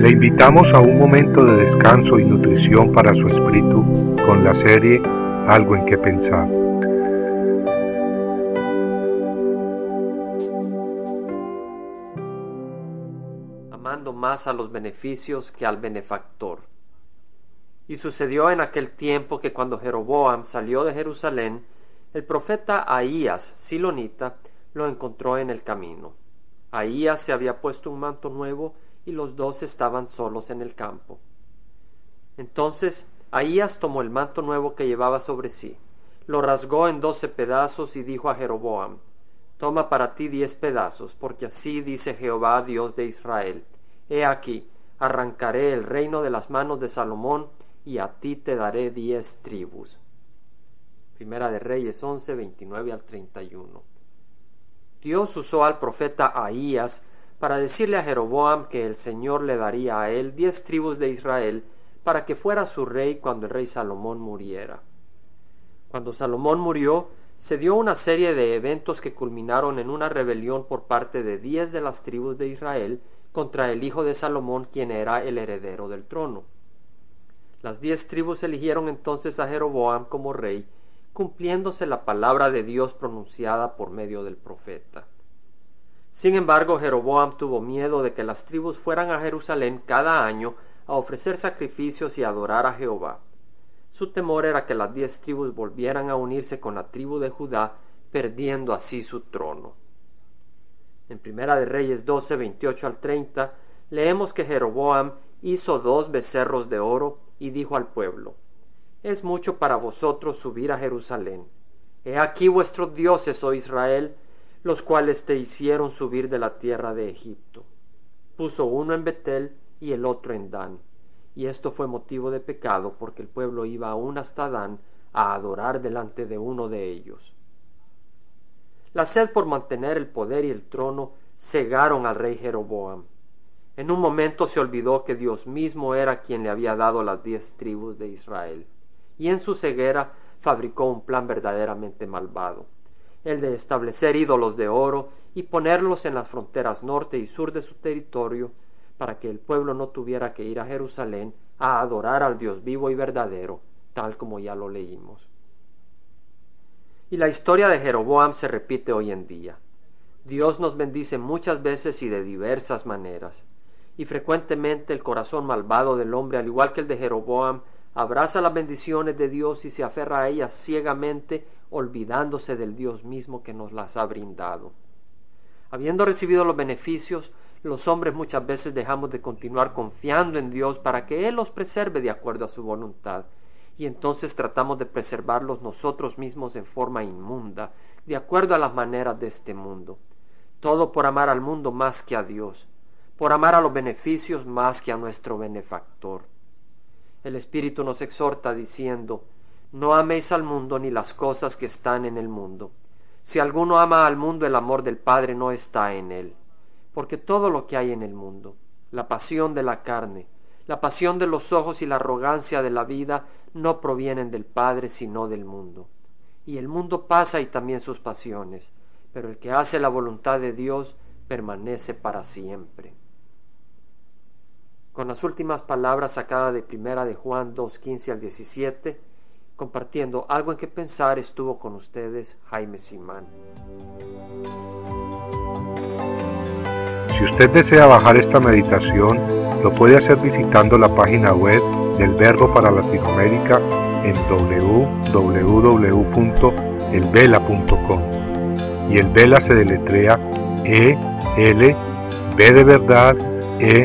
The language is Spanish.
Le invitamos a un momento de descanso y nutrición para su espíritu con la serie Algo en que pensar. Amando más a los beneficios que al benefactor. Y sucedió en aquel tiempo que cuando Jeroboam salió de Jerusalén, el profeta Ahías, silonita, lo encontró en el camino. Ahías se había puesto un manto nuevo y los dos estaban solos en el campo. Entonces Ahías tomó el manto nuevo que llevaba sobre sí, lo rasgó en doce pedazos y dijo a Jeroboam, Toma para ti diez pedazos, porque así dice Jehová Dios de Israel, He aquí, arrancaré el reino de las manos de Salomón, y a ti te daré diez tribus. Primera de Reyes 11, 29 al 31. Dios usó al profeta Ahías para decirle a Jeroboam que el Señor le daría a él diez tribus de Israel para que fuera su rey cuando el rey Salomón muriera. Cuando Salomón murió, se dio una serie de eventos que culminaron en una rebelión por parte de diez de las tribus de Israel contra el hijo de Salomón, quien era el heredero del trono. Las diez tribus eligieron entonces a Jeroboam como rey, cumpliéndose la palabra de Dios pronunciada por medio del profeta. Sin embargo, Jeroboam tuvo miedo de que las tribus fueran a Jerusalén cada año a ofrecer sacrificios y adorar a Jehová. Su temor era que las diez tribus volvieran a unirse con la tribu de Judá, perdiendo así su trono. En Primera de Reyes 12, 28 al 30, leemos que Jeroboam hizo dos becerros de oro y dijo al pueblo, Es mucho para vosotros subir a Jerusalén. He aquí vuestros dioses, oh Israel, los cuales te hicieron subir de la tierra de Egipto. Puso uno en Betel y el otro en Dan. Y esto fue motivo de pecado porque el pueblo iba aún hasta Dan a adorar delante de uno de ellos. La sed por mantener el poder y el trono cegaron al rey Jeroboam. En un momento se olvidó que Dios mismo era quien le había dado las diez tribus de Israel, y en su ceguera fabricó un plan verdaderamente malvado el de establecer ídolos de oro y ponerlos en las fronteras norte y sur de su territorio, para que el pueblo no tuviera que ir a Jerusalén a adorar al Dios vivo y verdadero, tal como ya lo leímos. Y la historia de Jeroboam se repite hoy en día. Dios nos bendice muchas veces y de diversas maneras, y frecuentemente el corazón malvado del hombre, al igual que el de Jeroboam, abraza las bendiciones de Dios y se aferra a ellas ciegamente, olvidándose del Dios mismo que nos las ha brindado. Habiendo recibido los beneficios, los hombres muchas veces dejamos de continuar confiando en Dios para que Él los preserve de acuerdo a su voluntad, y entonces tratamos de preservarlos nosotros mismos en forma inmunda, de acuerdo a las maneras de este mundo. Todo por amar al mundo más que a Dios, por amar a los beneficios más que a nuestro benefactor. El Espíritu nos exhorta diciendo, No améis al mundo ni las cosas que están en el mundo. Si alguno ama al mundo, el amor del Padre no está en él. Porque todo lo que hay en el mundo, la pasión de la carne, la pasión de los ojos y la arrogancia de la vida, no provienen del Padre, sino del mundo. Y el mundo pasa y también sus pasiones, pero el que hace la voluntad de Dios permanece para siempre con las últimas palabras sacadas de primera de Juan 2.15 al 17, compartiendo algo en que pensar estuvo con ustedes Jaime Simán. Si usted desea bajar esta meditación, lo puede hacer visitando la página web del Verbo para Latinoamérica en www.elvela.com. Y el Vela se deletrea E L B de verdad E